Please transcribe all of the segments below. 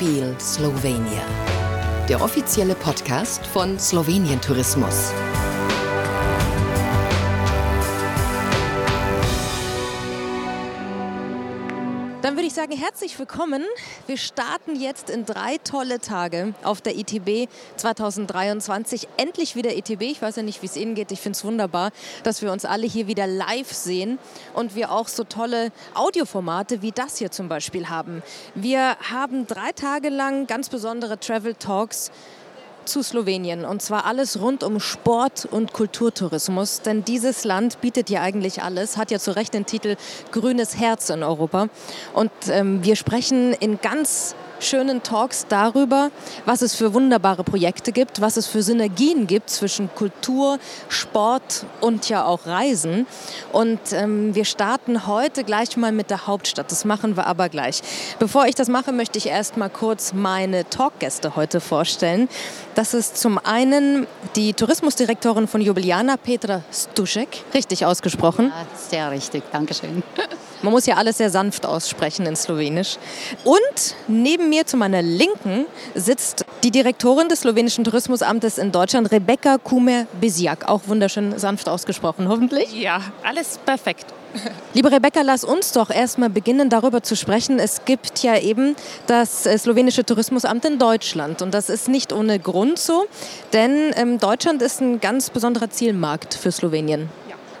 Feel Slovenia. Der offizielle Podcast von Slowenien Tourismus. Ich sagen, herzlich willkommen. Wir starten jetzt in drei tolle Tage auf der ITB 2023. Endlich wieder ITB. Ich weiß ja nicht, wie es Ihnen geht. Ich finde es wunderbar, dass wir uns alle hier wieder live sehen und wir auch so tolle Audioformate wie das hier zum Beispiel haben. Wir haben drei Tage lang ganz besondere Travel Talks zu Slowenien. Und zwar alles rund um Sport und Kulturtourismus, denn dieses Land bietet ja eigentlich alles, hat ja zu Recht den Titel Grünes Herz in Europa. Und ähm, wir sprechen in ganz schönen Talks darüber, was es für wunderbare Projekte gibt, was es für Synergien gibt zwischen Kultur, Sport und ja auch Reisen. Und ähm, wir starten heute gleich mal mit der Hauptstadt. Das machen wir aber gleich. Bevor ich das mache, möchte ich erst mal kurz meine Talkgäste heute vorstellen. Das ist zum einen die Tourismusdirektorin von Jubiliana, Petra Stuschek. Richtig ausgesprochen? Ja, sehr richtig. Dankeschön. Man muss ja alles sehr sanft aussprechen in Slowenisch. Und neben mir zu meiner Linken sitzt die Direktorin des slowenischen Tourismusamtes in Deutschland, Rebecca Kumer-Bisiak. Auch wunderschön sanft ausgesprochen, hoffentlich. Ja, alles perfekt. Liebe Rebecca, lass uns doch erstmal beginnen, darüber zu sprechen. Es gibt ja eben das äh, slowenische Tourismusamt in Deutschland. Und das ist nicht ohne Grund so, denn ähm, Deutschland ist ein ganz besonderer Zielmarkt für Slowenien.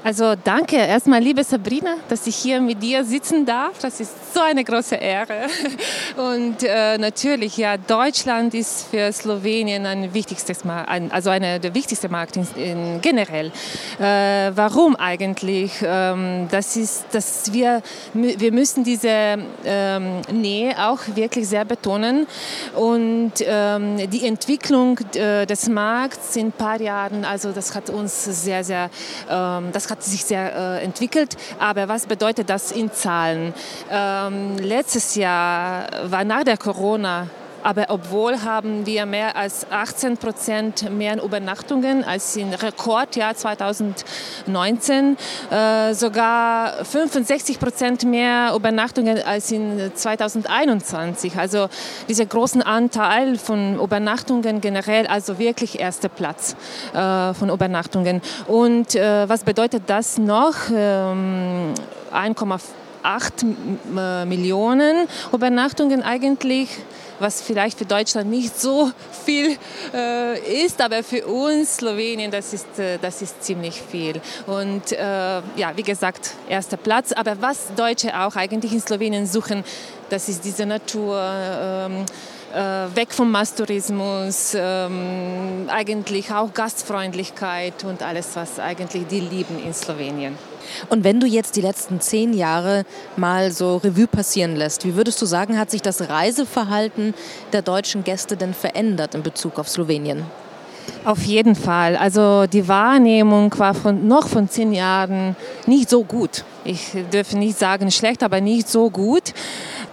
Also danke erstmal, liebe Sabrina, dass ich hier mit dir sitzen darf. Das ist so eine große Ehre. Und äh, natürlich, ja, Deutschland ist für Slowenien ein wichtigstes Markt, also einer der wichtigsten Märkte in, generell. Äh, warum eigentlich? Ähm, das ist, dass wir, wir müssen diese ähm, Nähe auch wirklich sehr betonen. Und ähm, die Entwicklung äh, des Markts in ein paar Jahren, also das hat uns sehr, sehr, ähm, hat sich sehr äh, entwickelt. Aber was bedeutet das in Zahlen? Ähm, letztes Jahr war nach der Corona aber obwohl haben wir mehr als 18 Prozent mehr Übernachtungen als im Rekordjahr 2019, äh, sogar 65 Prozent mehr Übernachtungen als in 2021. Also dieser großen Anteil von Übernachtungen generell, also wirklich erster Platz äh, von Übernachtungen. Und äh, was bedeutet das noch? Ähm, 1,8 Millionen Übernachtungen eigentlich was vielleicht für Deutschland nicht so viel äh, ist, aber für uns Slowenien, das ist, äh, das ist ziemlich viel. Und äh, ja, wie gesagt, erster Platz. Aber was Deutsche auch eigentlich in Slowenien suchen, das ist diese Natur. Ähm, äh, weg vom Masstourismus, ähm, eigentlich auch Gastfreundlichkeit und alles, was eigentlich die lieben in Slowenien. Und wenn du jetzt die letzten zehn Jahre mal so Revue passieren lässt, wie würdest du sagen, hat sich das Reiseverhalten der deutschen Gäste denn verändert in Bezug auf Slowenien? Auf jeden Fall. Also die Wahrnehmung war von, noch von zehn Jahren nicht so gut. Ich dürfe nicht sagen schlecht, aber nicht so gut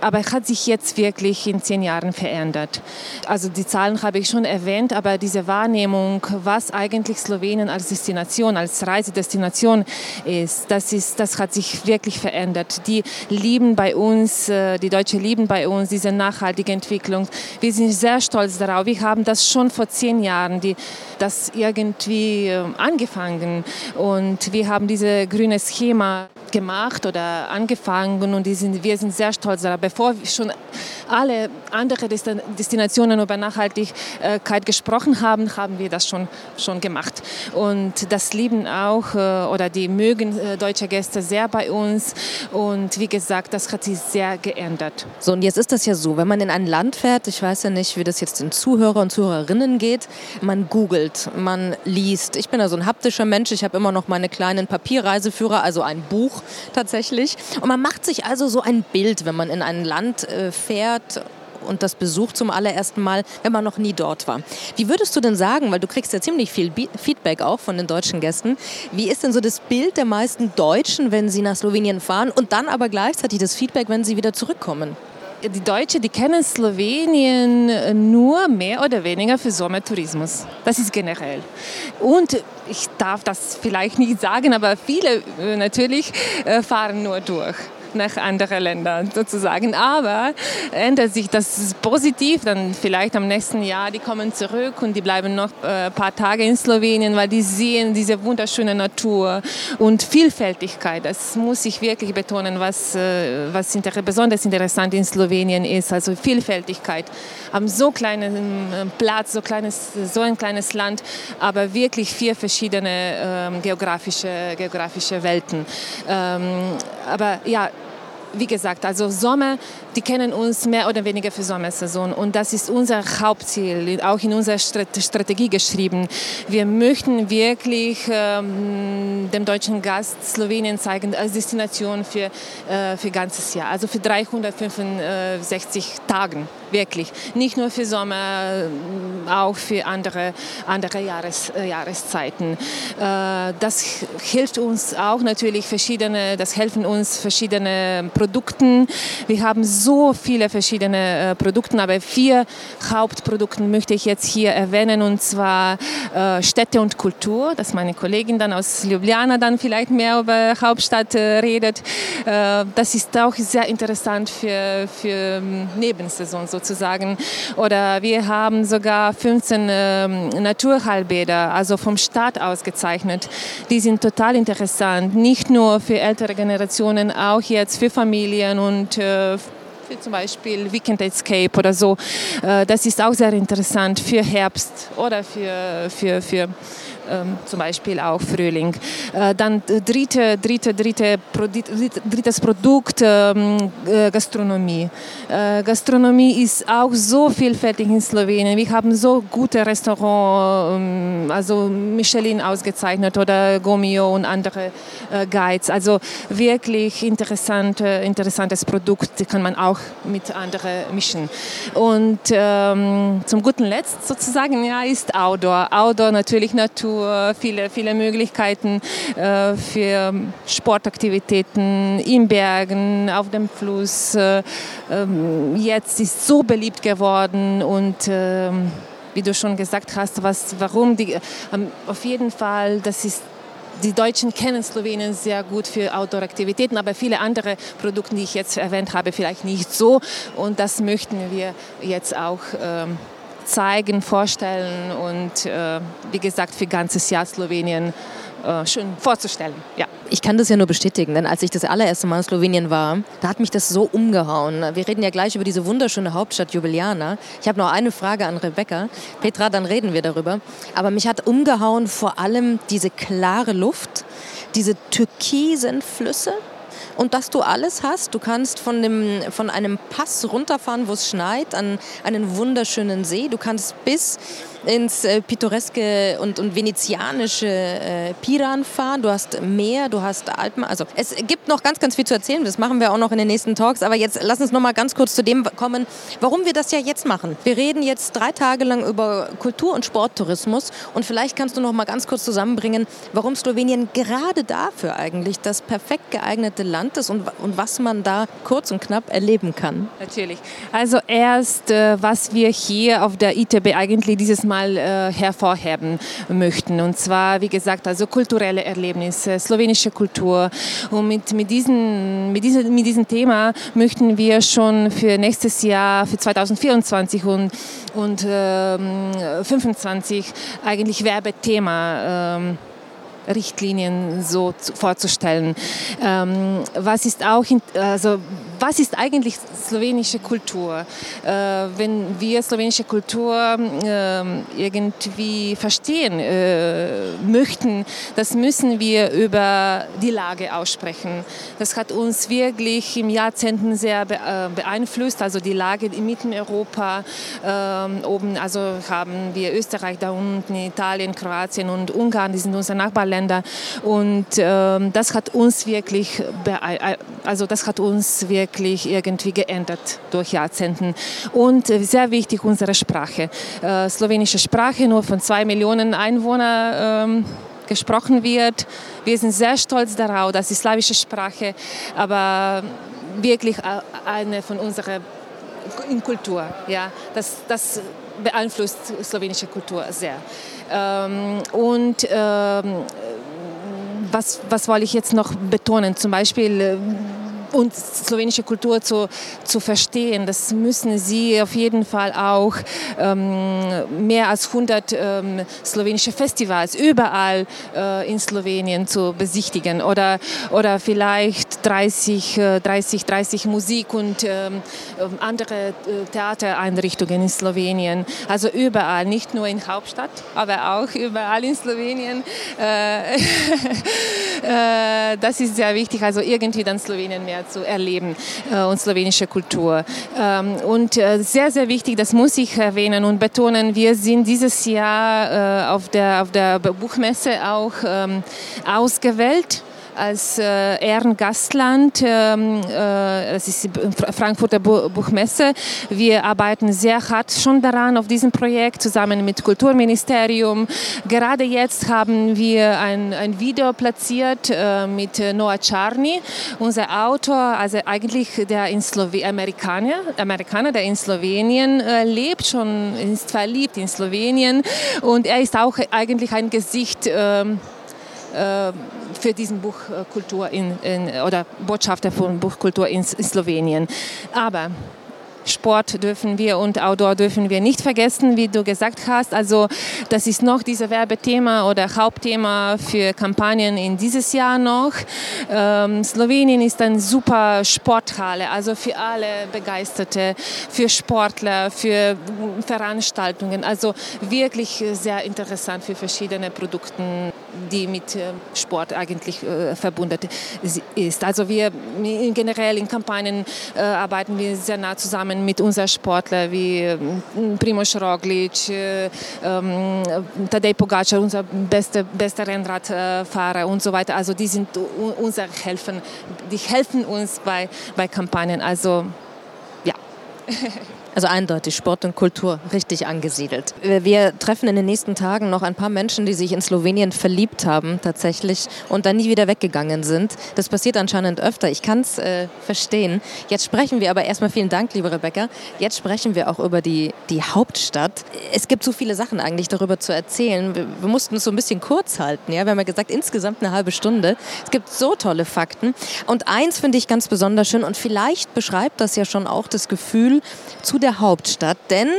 aber hat sich jetzt wirklich in zehn Jahren verändert. Also die Zahlen habe ich schon erwähnt, aber diese Wahrnehmung, was eigentlich Slowenien als Destination, als Reisedestination ist, das, ist, das hat sich wirklich verändert. Die lieben bei uns, äh, die Deutschen lieben bei uns diese nachhaltige Entwicklung. Wir sind sehr stolz darauf. Wir haben das schon vor zehn Jahren, die, das irgendwie ähm, angefangen und wir haben dieses grüne Schema gemacht oder angefangen und sind, wir sind sehr stolz darauf. Bevor schon alle anderen Destinationen über Nachhaltigkeit gesprochen haben, haben wir das schon, schon gemacht. Und das lieben auch äh, oder die mögen äh, deutsche Gäste sehr bei uns. Und wie gesagt, das hat sich sehr geändert. So, und jetzt ist das ja so, wenn man in ein Land fährt, ich weiß ja nicht, wie das jetzt den Zuhörer und Zuhörerinnen geht, man googelt, man liest. Ich bin ja so ein haptischer Mensch, ich habe immer noch meine kleinen Papierreiseführer, also ein Buch tatsächlich. Und man macht sich also so ein Bild, wenn man in ein Land äh, fährt und das besucht zum allerersten Mal, wenn man noch nie dort war. Wie würdest du denn sagen, weil du kriegst ja ziemlich viel Feedback auch von den deutschen Gästen, wie ist denn so das Bild der meisten Deutschen, wenn sie nach Slowenien fahren und dann aber gleichzeitig das Feedback, wenn sie wieder zurückkommen? Die Deutschen, die kennen Slowenien nur mehr oder weniger für Sommertourismus. Das ist generell. Und ich darf das vielleicht nicht sagen, aber viele äh, natürlich äh, fahren nur durch nach anderen Ländern sozusagen. Aber ändert sich das positiv, dann vielleicht am nächsten Jahr, die kommen zurück und die bleiben noch ein äh, paar Tage in Slowenien, weil die sehen diese wunderschöne Natur und Vielfältigkeit. Das muss ich wirklich betonen, was, äh, was inter besonders interessant in Slowenien ist. Also Vielfältigkeit. Haben so kleinen äh, Platz, so, kleines, so ein kleines Land, aber wirklich vier verschiedene ähm, geografische, geografische Welten. Ähm, aber ja, wie gesagt, also Sommer, die kennen uns mehr oder weniger für Sommersaison und das ist unser Hauptziel, auch in unserer Strategie geschrieben. Wir möchten wirklich ähm, dem deutschen Gast Slowenien zeigen als Destination für, äh, für ganzes Jahr, also für 365 Tagen, wirklich. Nicht nur für Sommer, auch für andere, andere Jahres, äh, Jahreszeiten. Äh, das hilft uns auch natürlich verschiedene, das helfen uns verschiedene Produkten. Wir haben so viele verschiedene äh, Produkte, aber vier Hauptprodukte möchte ich jetzt hier erwähnen und zwar äh, Städte und Kultur, dass meine Kollegin dann aus Ljubljana dann vielleicht mehr über Hauptstadt äh, redet. Äh, das ist auch sehr interessant für, für ähm, Nebensaison sozusagen. Oder wir haben sogar 15 ähm, Naturheilbäder, also vom Staat ausgezeichnet. Die sind total interessant, nicht nur für ältere Generationen, auch jetzt für Familien Familien und äh, für zum Beispiel Weekend Escape oder so. Äh, das ist auch sehr interessant für Herbst oder für, für, für ähm, zum Beispiel auch Frühling. Äh, dann dritte, dritte, dritte, drittes Produkt, ähm, äh, Gastronomie. Äh, Gastronomie ist auch so vielfältig in Slowenien. Wir haben so gute Restaurants, ähm, also Michelin ausgezeichnet oder Gomio und andere Guides. Also wirklich interessant, interessantes Produkt, kann man auch mit anderen mischen. Und zum guten Letzt sozusagen ja, ist Outdoor. Outdoor natürlich Natur Natur, viele, viele Möglichkeiten äh, für Sportaktivitäten in Bergen, auf dem Fluss. Äh, ähm, jetzt ist so beliebt geworden und ähm, wie du schon gesagt hast, was, warum die, ähm, auf jeden Fall, das ist die Deutschen kennen Slowenien sehr gut für Outdoor-Aktivitäten, aber viele andere Produkte, die ich jetzt erwähnt habe, vielleicht nicht so. Und das möchten wir jetzt auch ähm, zeigen, vorstellen und äh, wie gesagt für ganzes Jahr Slowenien äh, schön vorzustellen. Ja. Ich kann das ja nur bestätigen, denn als ich das allererste Mal in Slowenien war, da hat mich das so umgehauen. Wir reden ja gleich über diese wunderschöne Hauptstadt Ljubljana. Ich habe noch eine Frage an Rebecca. Petra, dann reden wir darüber. Aber mich hat umgehauen vor allem diese klare Luft, diese türkisen Flüsse und dass du alles hast. Du kannst von, dem, von einem Pass runterfahren, wo es schneit, an einen wunderschönen See. Du kannst bis ins äh, pittoreske und, und venezianische äh, Piran fahren. Du hast Meer, du hast Alpen. Also es gibt noch ganz, ganz viel zu erzählen. Das machen wir auch noch in den nächsten Talks. Aber jetzt lass uns noch mal ganz kurz zu dem kommen, warum wir das ja jetzt machen. Wir reden jetzt drei Tage lang über Kultur- und Sporttourismus. Und vielleicht kannst du noch mal ganz kurz zusammenbringen, warum Slowenien gerade dafür eigentlich das perfekt geeignete Land ist und, und was man da kurz und knapp erleben kann. Natürlich. Also erst, äh, was wir hier auf der ITB eigentlich dieses mal äh, hervorheben möchten. Und zwar, wie gesagt, also kulturelle Erlebnisse, slowenische Kultur. Und mit, mit, diesen, mit, diesem, mit diesem Thema möchten wir schon für nächstes Jahr, für 2024 und, und äh, 25 eigentlich Werbethema ähm, Richtlinien so vorzustellen. Ähm, was ist auch, also was ist eigentlich slowenische Kultur? Äh, wenn wir slowenische Kultur äh, irgendwie verstehen äh, möchten, das müssen wir über die Lage aussprechen. Das hat uns wirklich im Jahrzehnten sehr äh, beeinflusst, also die Lage in Mitteleuropa. Ähm, oben also haben wir Österreich da unten, Italien, Kroatien und Ungarn, die sind unsere Nachbarländer. Und ähm, das hat uns wirklich, also das hat uns wirklich wirklich irgendwie geändert durch Jahrzehnten. Und äh, sehr wichtig unsere Sprache. Äh, slowenische Sprache, nur von zwei Millionen Einwohnern. Ähm, gesprochen wird. Wir sind sehr stolz darauf, dass die slawische Sprache, aber wirklich eine von unserer Kultur. Ja, das, das beeinflusst slowenische Kultur sehr. Ähm, und ähm, was, was wollte ich jetzt noch betonen? Zum Beispiel und slowenische Kultur zu, zu verstehen, das müssen sie auf jeden Fall auch ähm, mehr als 100 ähm, slowenische Festivals überall äh, in Slowenien zu besichtigen oder, oder vielleicht 30, äh, 30, 30 Musik- und ähm, andere äh, Theatereinrichtungen in Slowenien. Also überall, nicht nur in Hauptstadt, aber auch überall in Slowenien. Äh, äh, das ist sehr wichtig, also irgendwie dann Slowenien mehr zu erleben und slowenische Kultur. Ähm, und sehr, sehr wichtig, das muss ich erwähnen und betonen, wir sind dieses Jahr auf, der, auf der Buchmesse auch ähm, ausgewählt als äh, Ehrengastland. Ähm, äh, das ist die Frankfurter Buchmesse. Wir arbeiten sehr hart schon daran auf diesem Projekt zusammen mit Kulturministerium. Gerade jetzt haben wir ein, ein Video platziert äh, mit Noah Czarny, unser Autor, also eigentlich der in Amerikaner, Amerikaner, der in Slowenien äh, lebt, schon ist verliebt in Slowenien und er ist auch eigentlich ein Gesicht ähm, äh, für diesen Buchkultur in, in, oder Botschafter von Buchkultur in, in Slowenien. Aber Sport dürfen wir und Outdoor dürfen wir nicht vergessen, wie du gesagt hast. Also das ist noch dieses Werbethema oder Hauptthema für Kampagnen in dieses Jahr noch. Ähm, Slowenien ist eine super Sporthalle, also für alle Begeisterte, für Sportler, für Veranstaltungen. Also wirklich sehr interessant für verschiedene Produkte, die mit äh, Sport eigentlich äh, verbunden ist. Also wir generell in Kampagnen äh, arbeiten wir sehr nah zusammen mit unseren Sportlern wie ähm, Primoz Roglic, äh, ähm, Tadej Pogacar, unser bester, bester Rennradfahrer und so weiter. Also die sind unser Helfen, die helfen uns bei, bei Kampagnen. Also ja. Also eindeutig Sport und Kultur richtig angesiedelt. Wir treffen in den nächsten Tagen noch ein paar Menschen, die sich in Slowenien verliebt haben tatsächlich und dann nie wieder weggegangen sind. Das passiert anscheinend öfter. Ich kann es äh, verstehen. Jetzt sprechen wir aber erstmal vielen Dank, liebe Rebecca. Jetzt sprechen wir auch über die, die Hauptstadt. Es gibt so viele Sachen eigentlich darüber zu erzählen. Wir, wir mussten es so ein bisschen kurz halten. Ja? Wir haben ja gesagt, insgesamt eine halbe Stunde. Es gibt so tolle Fakten. Und eins finde ich ganz besonders schön und vielleicht beschreibt das ja schon auch das Gefühl zu der der Hauptstadt. Denn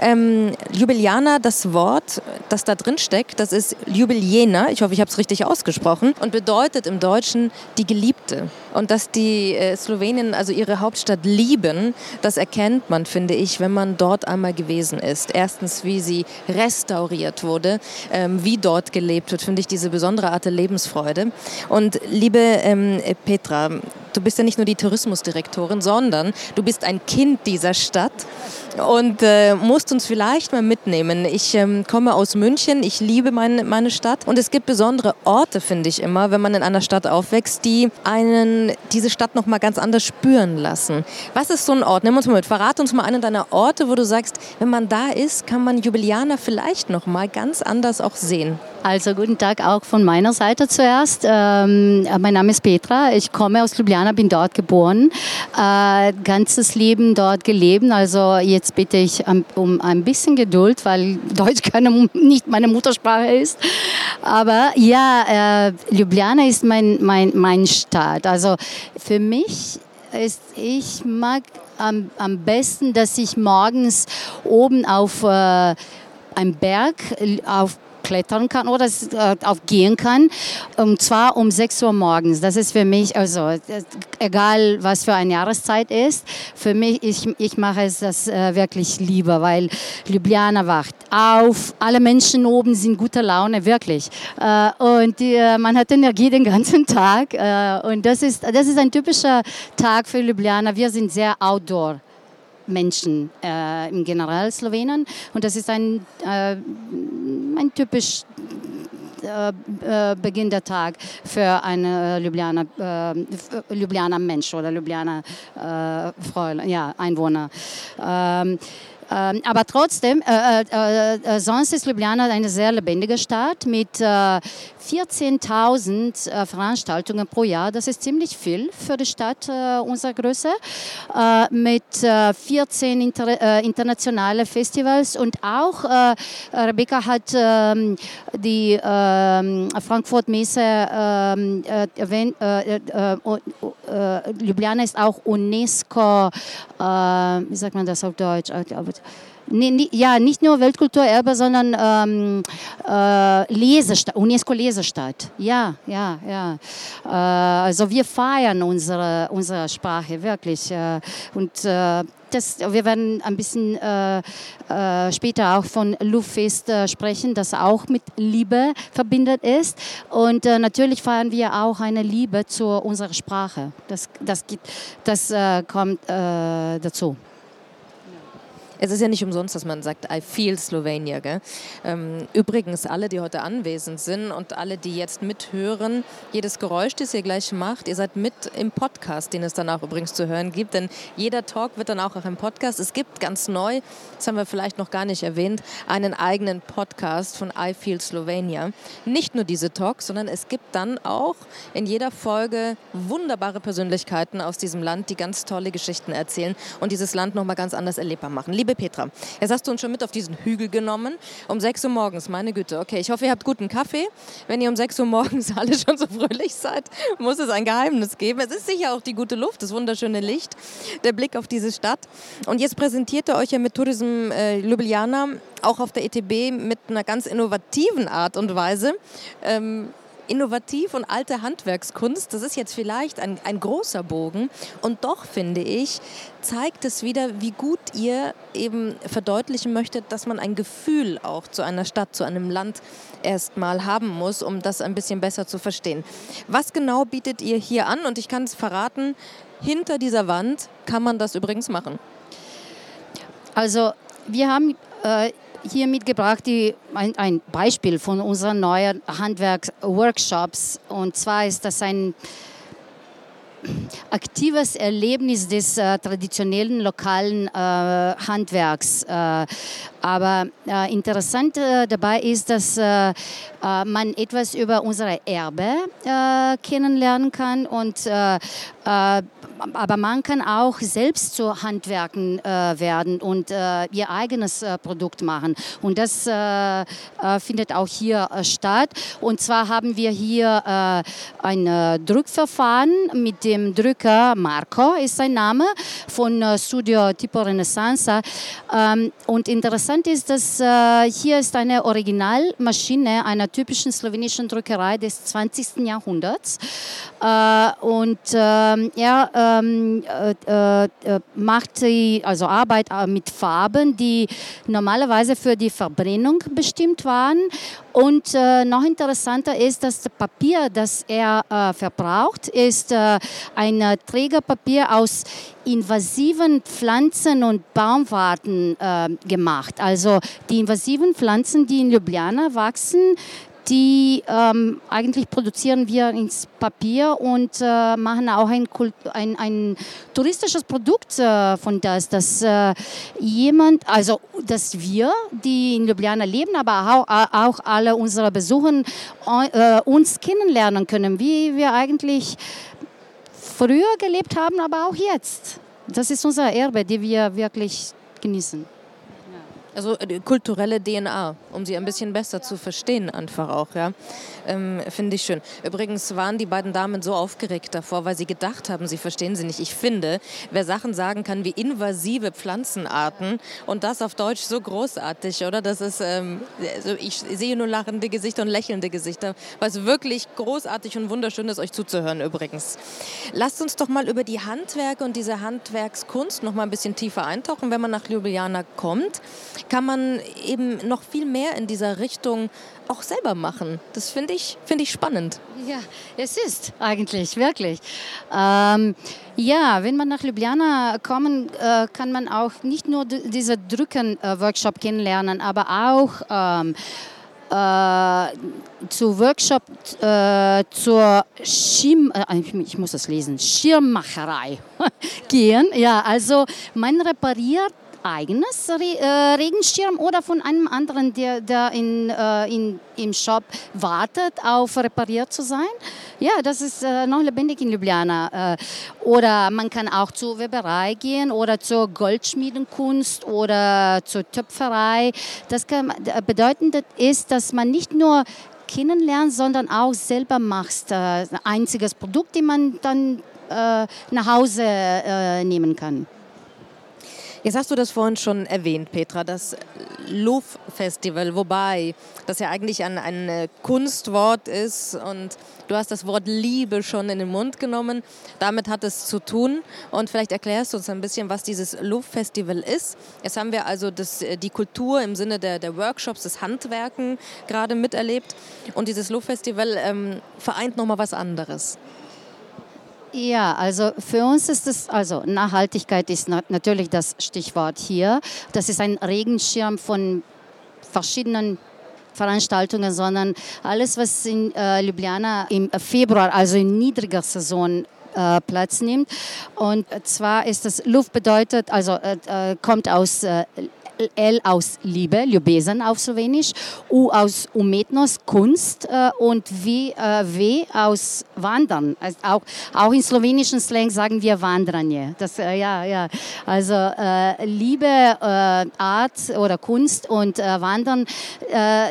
ähm, Ljubljana, das Wort, das da drin steckt, das ist Ljubljena, ich hoffe, ich habe es richtig ausgesprochen, und bedeutet im Deutschen die Geliebte. Und dass die äh, Slowenien also ihre Hauptstadt lieben, das erkennt man, finde ich, wenn man dort einmal gewesen ist. Erstens, wie sie restauriert wurde, ähm, wie dort gelebt wird, finde ich diese besondere Art der Lebensfreude. Und liebe ähm, Petra, du bist ja nicht nur die Tourismusdirektorin, sondern du bist ein Kind dieser Stadt und äh, musst uns vielleicht mal mitnehmen. Ich ähm, komme aus München, ich liebe meine, meine Stadt und es gibt besondere Orte, finde ich immer, wenn man in einer Stadt aufwächst, die einen diese Stadt noch mal ganz anders spüren lassen. Was ist so ein Ort? Nimm uns mal mit. Verrate uns mal einen deiner Orte, wo du sagst, wenn man da ist, kann man Jubilianer vielleicht noch mal ganz anders auch sehen. Also guten Tag auch von meiner Seite zuerst. Ähm, mein Name ist Petra. Ich komme aus Ljubljana, bin dort geboren, äh, ganzes Leben dort gelebt. Also jetzt bitte ich um ein bisschen Geduld, weil Deutsch keine, nicht meine Muttersprache ist. Aber ja, äh, Ljubljana ist mein, mein, mein Stadt. Also für mich ist, ich mag am, am besten, dass ich morgens oben auf äh, einem Berg auf klettern kann oder äh, auf gehen kann. Und zwar um 6 Uhr morgens. Das ist für mich, also egal was für eine Jahreszeit ist, für mich, ich, ich mache es das äh, wirklich lieber, weil Ljubljana wacht auf. Alle Menschen oben sind guter Laune, wirklich. Äh, und äh, man hat Energie den ganzen Tag. Äh, und das ist, das ist ein typischer Tag für Ljubljana. Wir sind sehr outdoor. Menschen äh, im General Slowenien. Und das ist ein, äh, ein typisch äh, äh Beginn der Tag für einen Ljubljana, äh, Ljubljana Mensch oder Ljubljana äh, Fräulein, ja, Einwohner. Ähm, Ähm, aber trotzdem, äh, äh, äh, sonst ist Ljubljana eine sehr lebendige Stadt mit 14.000 äh, Veranstaltungen pro Jahr. Das ist ziemlich viel für die Stadt äh, unserer Größe. Äh, mit 14 inter, internationale Festivals und auch Rebecca hat ähm, die ähm, Frankfurt-Messe ähm, erwähnt. Ljubljana ist auch UNESCO, wie sagt man das auf Deutsch? Ja, nicht nur Weltkulturerbe, sondern ähm, äh, Lesestadt, UNESCO-Lesestadt. Ja, ja, ja. Äh, also wir feiern unsere, unsere Sprache wirklich. Äh, und äh, das, wir werden ein bisschen äh, äh, später auch von Luftfest sprechen, das auch mit Liebe verbindet ist. Und natürlich feiern wir auch eine Liebe zu unserer Sprache. Das, das, das kommt dazu. Es ist ja nicht umsonst, dass man sagt, I feel Slovenia. Gell? Ähm, übrigens, alle, die heute anwesend sind und alle, die jetzt mithören, jedes Geräusch, das ihr gleich macht, ihr seid mit im Podcast, den es dann auch übrigens zu hören gibt. Denn jeder Talk wird dann auch, im Podcast. Es gibt ganz neu, das haben wir vielleicht noch gar nicht erwähnt, einen eigenen Podcast von I Feel Slovenia. Nicht nur diese Talks, sondern es gibt dann auch in jeder Folge wunderbare Persönlichkeiten aus diesem Land, die ganz tolle Geschichten erzählen und dieses Land nochmal ganz anders erlebbar machen. Liebe Petra, jetzt hast du uns schon mit auf diesen Hügel genommen. Um 6 Uhr morgens, meine Güte. Okay, ich hoffe, ihr habt guten Kaffee. Wenn ihr um 6 Uhr morgens alle schon so fröhlich seid, muss es ein Geheimnis geben. Es ist sicher auch die gute Luft, das wunderschöne Licht, der Blick auf diese Stadt. Und jetzt präsentiert ihr euch ja mit Tourism äh, Ljubljana auch auf der ETB mit einer ganz innovativen Art und Weise. Ähm, innovativ und alte Handwerkskunst, das ist jetzt vielleicht ein, ein großer Bogen. Und doch finde ich, zeigt es wieder, wie gut ihr eben verdeutlichen möchtet, dass man ein Gefühl auch zu einer Stadt, zu einem Land erstmal haben muss, um das ein bisschen besser zu verstehen. Was genau bietet ihr hier an? Und ich kann es verraten, hinter dieser Wand kann man das übrigens machen. Also wir haben äh, hier mitgebracht die, ein, ein Beispiel von unseren neuen Handwerksworkshops. Und zwar ist das ein aktives Erlebnis des äh, traditionellen lokalen äh, Handwerks. Äh, aber äh, interessant äh, dabei ist, dass äh, man etwas über unsere Erbe kennenlernen kann und aber man kann auch selbst zu Handwerken äh, werden und äh, ihr eigenes äh, Produkt machen. Und das findet auch hier statt. Und zwar haben wir hier ein Drückverfahren mit dem Drücker Marco, ist sein Name, von Studio Tipo Renaissance. Ähm, und interessant ist, dass hier ist eine Originalmaschine einer typischen slowenischen Drückerei des 20. Jahrhunderts. und ähm, ja, ähm, äh, äh, macht sie also Arbeit äh, mit Farben, die normalerweise für die Verbrennung bestimmt waren. Und äh, noch interessanter ist, dass das Papier, das er äh, verbraucht, ist äh, ein Trägerpapier aus invasiven Pflanzen und Baumwarten gemacht. Also die invasiven Pflanzen, die in Ljubljana wachsen, die ähm, eigentlich produzieren wir ins Papier und äh, machen auch ein, ein, ein touristisches Produkt äh, von das, dass äh, jemand, also dass wir, die in Ljubljana leben, aber auch, auch alle unsere Besucher äh, uns kennenlernen können, wie wir eigentlich früher gelebt haben, aber auch jetzt. Das ist unser Erbe, die wir wirklich genießen. Also äh, kulturelle DNA, um sie ein bisschen besser zu verstehen, einfach auch, ja. Ähm, Finde ich schön. Übrigens waren die beiden Damen so aufgeregt davor, weil sie gedacht haben, sie verstehen sie nicht. Ich finde, wer Sachen sagen kann wie invasive Pflanzenarten und das auf Deutsch so großartig, oder? Das ist, ähm, also ich sehe nur lachende Gesichter und lächelnde Gesichter, es wirklich großartig und wunderschön ist, euch zuzuhören übrigens. Lasst uns doch mal über die Handwerke und diese Handwerkskunst noch mal ein bisschen tiefer eintauchen, wenn man nach Ljubljana kommt kann man eben noch viel mehr in dieser Richtung auch selber machen. Das finde ich, find ich spannend. Ja, es ist eigentlich, wirklich. Ähm, ja, wenn man nach Ljubljana kommt, äh, kann man auch nicht nur diesen Drücken-Workshop kennenlernen, aber auch ähm, äh, zu Workshop äh, zur Schirm, äh, ich muss das lesen, Schirmmacherei gehen. Ja, also man repariert eigenes Re äh, Regenschirm oder von einem anderen, der, der in, äh, in, im Shop wartet, auf repariert zu sein. Ja, das ist äh, noch lebendig in Ljubljana. Oder man kann auch zur Weberei gehen oder zur Goldschmiedenkunst oder zur Töpferei. Das kann, bedeutend ist, dass man nicht nur kennenlernt, sondern auch selber machst. Äh, ein einziges Produkt, das man dann äh, nach Hause äh, nehmen kann. Jetzt hast du das vorhin schon erwähnt, Petra, das Louvre Festival, wobei das ja eigentlich ein, ein äh, Kunstwort ist und du hast das Wort Liebe schon in den Mund genommen. Damit hat es zu tun und vielleicht erklärst du uns ein bisschen, was dieses Louvre Festival ist. Jetzt haben wir also das, äh, die Kultur im Sinne der, der Workshops, das Handwerken gerade miterlebt und dieses Louvre Festival ähm, vereint nochmal was anderes. Ja, also für uns ist es, also Nachhaltigkeit ist natürlich das Stichwort hier. Das ist ein Regenschirm von verschiedenen Veranstaltungen, sondern alles, was in äh, Ljubljana im Februar, also in niedriger Saison äh, Platz nimmt. Und zwar ist das Luft bedeutet, also äh, äh kommt aus äh, L aus Liebe, Ljubesen auf Slowenisch, U aus Umetnost, Kunst äh, und w, äh, w aus Wandern. Also auch, auch in slowenischen Slang sagen wir Wandranje. Das, äh, ja, ja. Also äh, Liebe, äh, Art oder Kunst und äh, Wandern,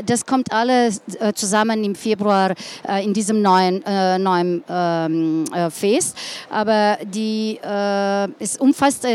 das kommt alles zusammen im Februar in diesem neuen, neuen ähm, Fest. Aber die, es umfasst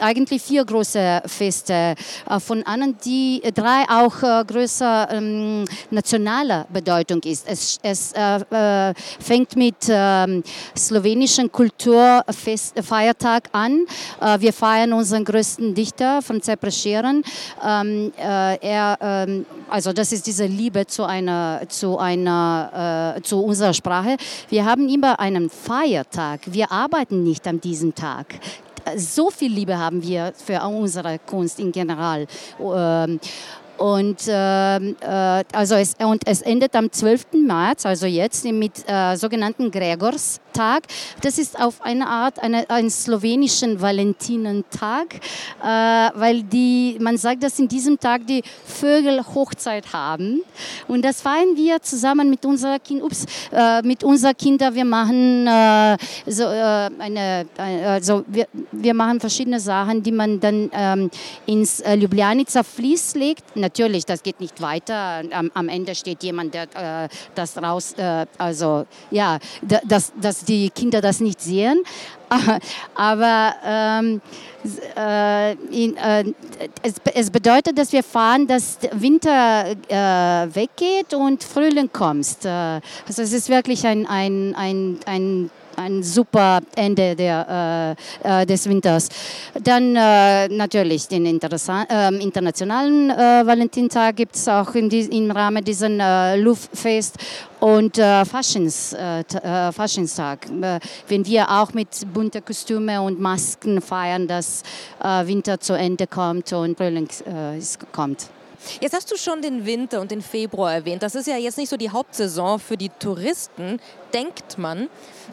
eigentlich vier große Feste von anderen, die äh, drei auch äh, größer ähm, nationaler Bedeutung ist. Es, es äh, äh fängt mit ähm, slowenischen Kulturfeiertag an. Äh, wir feiern unseren größten Dichter, Franz Prescheren. Ähm, äh, er, ähm, also das ist diese Liebe zu einer, zu einer, zu unserer Sprache. Wir haben immer einen Feiertag. Wir arbeiten nicht an diesem Tag so viel Liebe haben wir für unsere Kunst in general. Und, ähm, äh, also es, und es endet am 12. März, also jetzt mit äh, sogenannten Gregors Tag. Das ist auf eine Art eine, einen slowenischen Valentinentag, äh, weil die, man sagt, dass in diesem Tag die Vögel Hochzeit haben. Und das feiern wir zusammen mit unserer kind, ups, äh, mit unserer Kinder. Wir machen äh, so äh, eine, also wir, wir machen verschiedene Sachen, die man dann ähm, ins Ljubljanica Fließ legt. Natürlich, das geht nicht weiter. Am, am Ende steht jemand, der äh, das raus, äh, also ja, das, das die Kinder das nicht sehen. Aber ähm, äh, in, äh, es, es, bedeutet, dass wir fahren, dass Winter äh, weggeht und Frühling kommt. Äh, also es ist wirklich ein, ein, ein, ein ein super Ende der, äh, äh, des Winters. Dann äh, natürlich den ähm, internationalen äh, Valentintag gibt es auch in die, im Rahmen dieses äh, Luftfest und äh, Faschins, Faschinstag, wenn wir auch mit bunten Kostümen und Masken feiern, dass Winter zu Ende kommt und Frühling kommt. Jetzt hast du schon den Winter und den Februar erwähnt. Das ist ja jetzt nicht so die Hauptsaison für die Touristen, denkt man.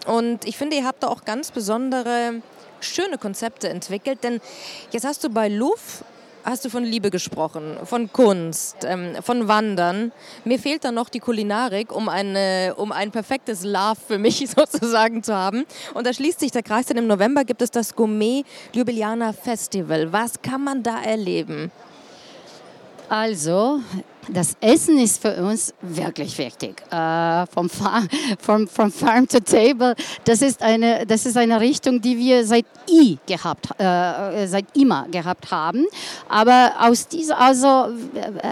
Und ich finde, ihr habt da auch ganz besondere, schöne Konzepte entwickelt. Denn jetzt hast du bei Louvre hast du von Liebe gesprochen, von Kunst, ähm, von Wandern. Mir fehlt dann noch die Kulinarik, um, eine, um ein perfektes Love für mich sozusagen zu haben. Und da schließt sich der Kreis, denn im November gibt es das Gourmet Ljubljana Festival. Was kann man da erleben? Also, das Essen ist für uns wirklich wichtig. Äh, vom, Farm, from, from Farm to Table, das ist eine, das ist eine Richtung, die wir seit i gehabt, äh, seit immer gehabt haben. Aber aus dieser, also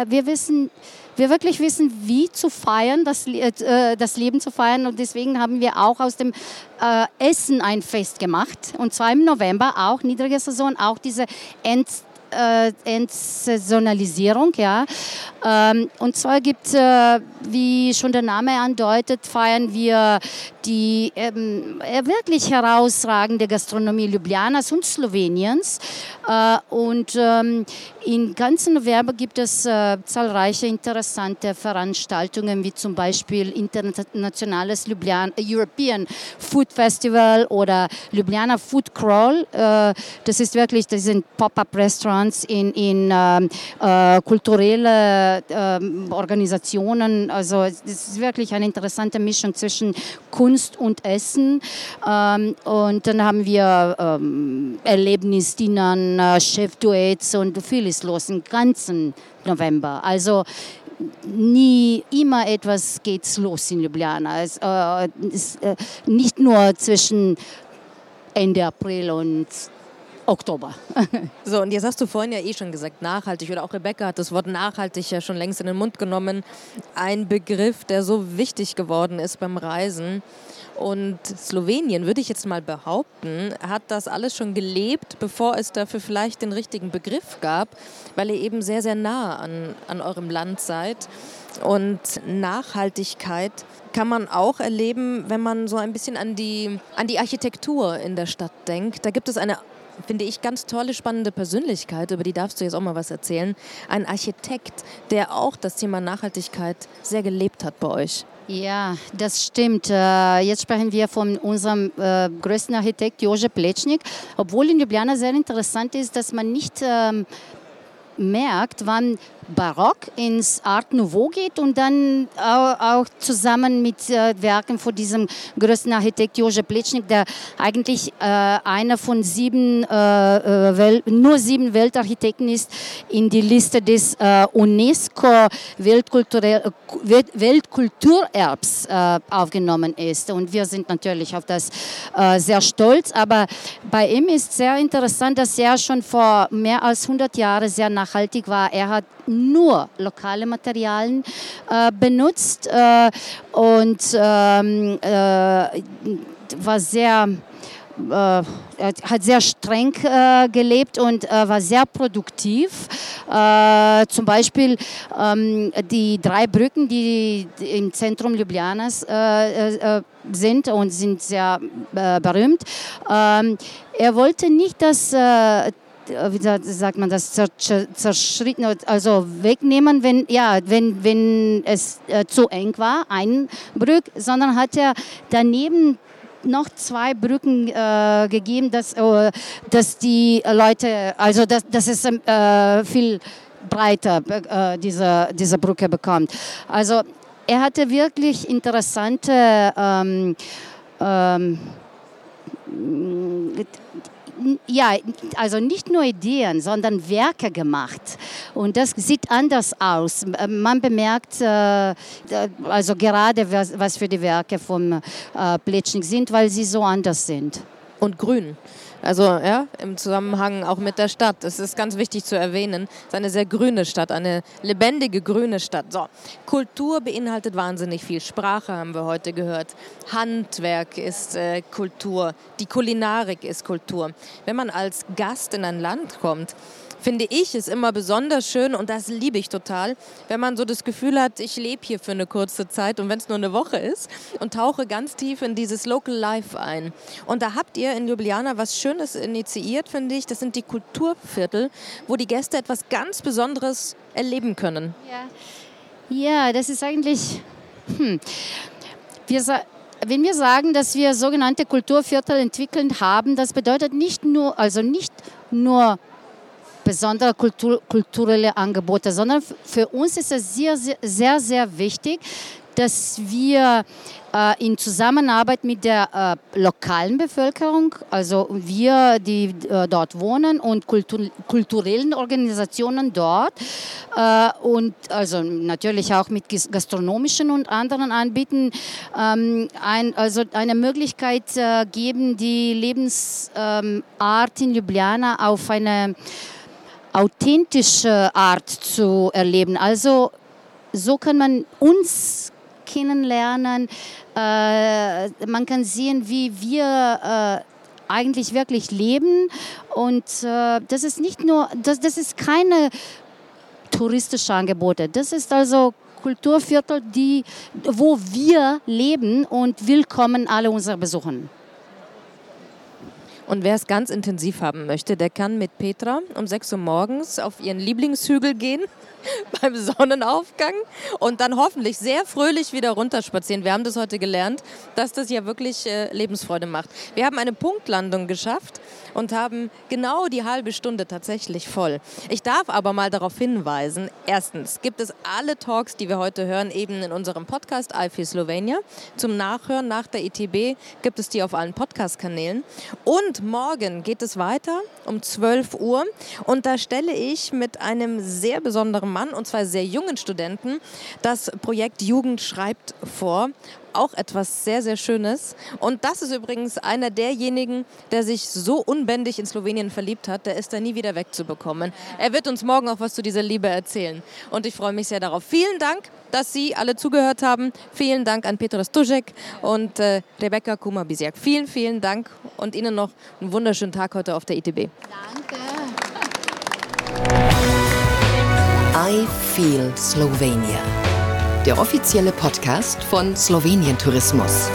wir wissen, wir wirklich wissen, wie zu feiern, das, äh, das Leben zu feiern. Und deswegen haben wir auch aus dem äh, Essen ein Fest gemacht. Und zwar im November auch, niedrige Saison, auch diese End äh, Entsaisonalisierung. Ja. Ähm, und zwar gibt es, äh, wie schon der Name andeutet, feiern wir die ähm, äh, wirklich herausragende Gastronomie Ljubljanas und Sloweniens. Äh, und ähm, im ganzen November gibt es äh, zahlreiche interessante Veranstaltungen, wie zum Beispiel internationales Ljubljana, European Food Festival oder Ljubljana Food Crawl. Äh, das ist wirklich, das sind Pop-up-Restaurants Restaurants, in, in ähm, äh, kulturelle äh, Organisationen. Also es ist wirklich eine interessante Mischung zwischen Kunst und Essen. Ähm, und dann haben wir ähm, Erlebnisdienern, äh, Chefduets und vieles los im ganzen November. Also nie immer etwas geht's los in Ljubljana. Es, äh, es, äh, nicht nur zwischen Ende April und Oktober. so, und jetzt hast du vorhin ja eh schon gesagt, nachhaltig, oder auch Rebecca hat das Wort nachhaltig ja schon längst in den Mund genommen. Ein Begriff, der so wichtig geworden ist beim Reisen. Und Slowenien, würde ich jetzt mal behaupten, hat das alles schon gelebt, bevor es dafür vielleicht den richtigen Begriff gab, weil ihr eben sehr, sehr nah an, an eurem Land seid. Und Nachhaltigkeit kann man auch erleben, wenn man so ein bisschen an die, an die Architektur in der Stadt denkt. Da gibt es eine finde ich, ganz tolle, spannende Persönlichkeit, über die darfst du jetzt auch mal was erzählen. Ein Architekt, der auch das Thema Nachhaltigkeit sehr gelebt hat bei euch. Ja, das stimmt. Äh, jetzt sprechen wir von unserem äh, größten Architekt Jože Plečnik. Obwohl in Ljubljana sehr interessant ist, dass man nicht ähm, merkt, wann Barock ins Art Nouveau geht und dann auch, zusammen mit äh, Werken von diesem größten Architekt Jože Plečnik, der eigentlich äh, einer von sieben, äh, nur sieben Weltarchitekten ist, in die Liste des UNESCO Weltkulturerbs aufgenommen ist. Und wir sind natürlich auf das sehr stolz. Aber bei ihm ist sehr interessant, dass er schon vor mehr als 100 Jahren sehr nachhaltig war. Er hat nur lokale Materialien äh, benutzt äh, und ähm, äh, war sehr äh, hat sehr streng äh, gelebt und äh, war sehr produktiv. Äh, zum Beispiel ähm, die drei Brücken, die im Zentrum Ljubljanas äh, sind und sind sehr berühmt. Ähm, er wollte nicht, dass wie sagt man das, zerschritten, also wegnehmen, wenn, ja, wenn, wenn es äh, zu eng war, ein Brück, sondern hat er daneben noch zwei Brücken äh, gegeben, dass, äh, dass die Leute, also dass, dass es äh, viel breiter äh, diese, diese Brücke bekommt. Also er hatte wirklich interessante ähm, ähm, ja, also nicht nur Ideen, sondern Werke gemacht. Und das sieht anders aus. Man bemerkt äh, also gerade, was für die Werke von äh, Pletschnik sind, weil sie so anders sind. Und grün. Also ja, im Zusammenhang auch mit der Stadt. Es ist ganz wichtig zu erwähnen. Es ist eine sehr grüne Stadt, eine lebendige grüne Stadt. So, Kultur beinhaltet wahnsinnig viel. Sprache haben wir heute gehört. Handwerk ist äh, Kultur. Die Kulinarik ist Kultur. Wenn man als Gast in ein Land kommt, finde ich, ist immer besonders schön und das liebe ich total, wenn man so das Gefühl hat, ich lebe hier für eine kurze Zeit und wenn es nur eine Woche ist und tauche ganz tief in dieses Local Life ein. Und da habt ihr in Ljubljana was Schönes initiiert, finde ich. Das sind die Kulturviertel, wo die Gäste etwas ganz Besonderes erleben können. Ja, ja das ist eigentlich... Hm. Wir wenn wir sagen, dass wir sogenannte Kulturviertel entwickelt haben, das bedeutet nicht nur, also nicht nur besondere Kultur, kulturelle Angebote, sondern für uns ist es sehr, sehr, sehr, sehr wichtig, dass wir äh, in Zusammenarbeit mit der äh, lokalen Bevölkerung, also wir, die äh, dort wohnen und Kultur, kulturellen Organisationen dort äh, und also natürlich auch mit gastronomischen und anderen Anbieten, ähm, ein, also eine Möglichkeit äh, geben, die Lebensart ähm, in Ljubljana auf eine authentische Art zu erleben. Also so kann man uns kennenlernen. Äh, man kann sehen, wie wir äh, eigentlich wirklich leben. Und äh, das ist nicht nur, das, das ist keine touristische Angebote. Das ist also Kulturviertel, die, wo wir leben und willkommen alle unsere Besucher. Und wer es ganz intensiv haben möchte, der kann mit Petra um 6 Uhr morgens auf ihren Lieblingshügel gehen beim Sonnenaufgang und dann hoffentlich sehr fröhlich wieder runterspazieren. Wir haben das heute gelernt, dass das ja wirklich äh, Lebensfreude macht. Wir haben eine Punktlandung geschafft und haben genau die halbe Stunde tatsächlich voll. Ich darf aber mal darauf hinweisen, erstens gibt es alle Talks, die wir heute hören, eben in unserem Podcast IFI Slovenia. Zum Nachhören nach der ITB gibt es die auf allen Podcast-Kanälen. Und morgen geht es weiter um 12 Uhr und da stelle ich mit einem sehr besonderen Mann und zwei sehr jungen Studenten das Projekt Jugend schreibt vor auch etwas sehr, sehr Schönes. Und das ist übrigens einer derjenigen, der sich so unbändig in Slowenien verliebt hat, der ist da nie wieder wegzubekommen. Er wird uns morgen auch was zu dieser Liebe erzählen. Und ich freue mich sehr darauf. Vielen Dank, dass Sie alle zugehört haben. Vielen Dank an Petra Stužek und äh, Rebecca Kumabisiak. Vielen, vielen Dank und Ihnen noch einen wunderschönen Tag heute auf der ITB. Danke. I Feel Slovenia. Der offizielle Podcast von Slowenien Tourismus.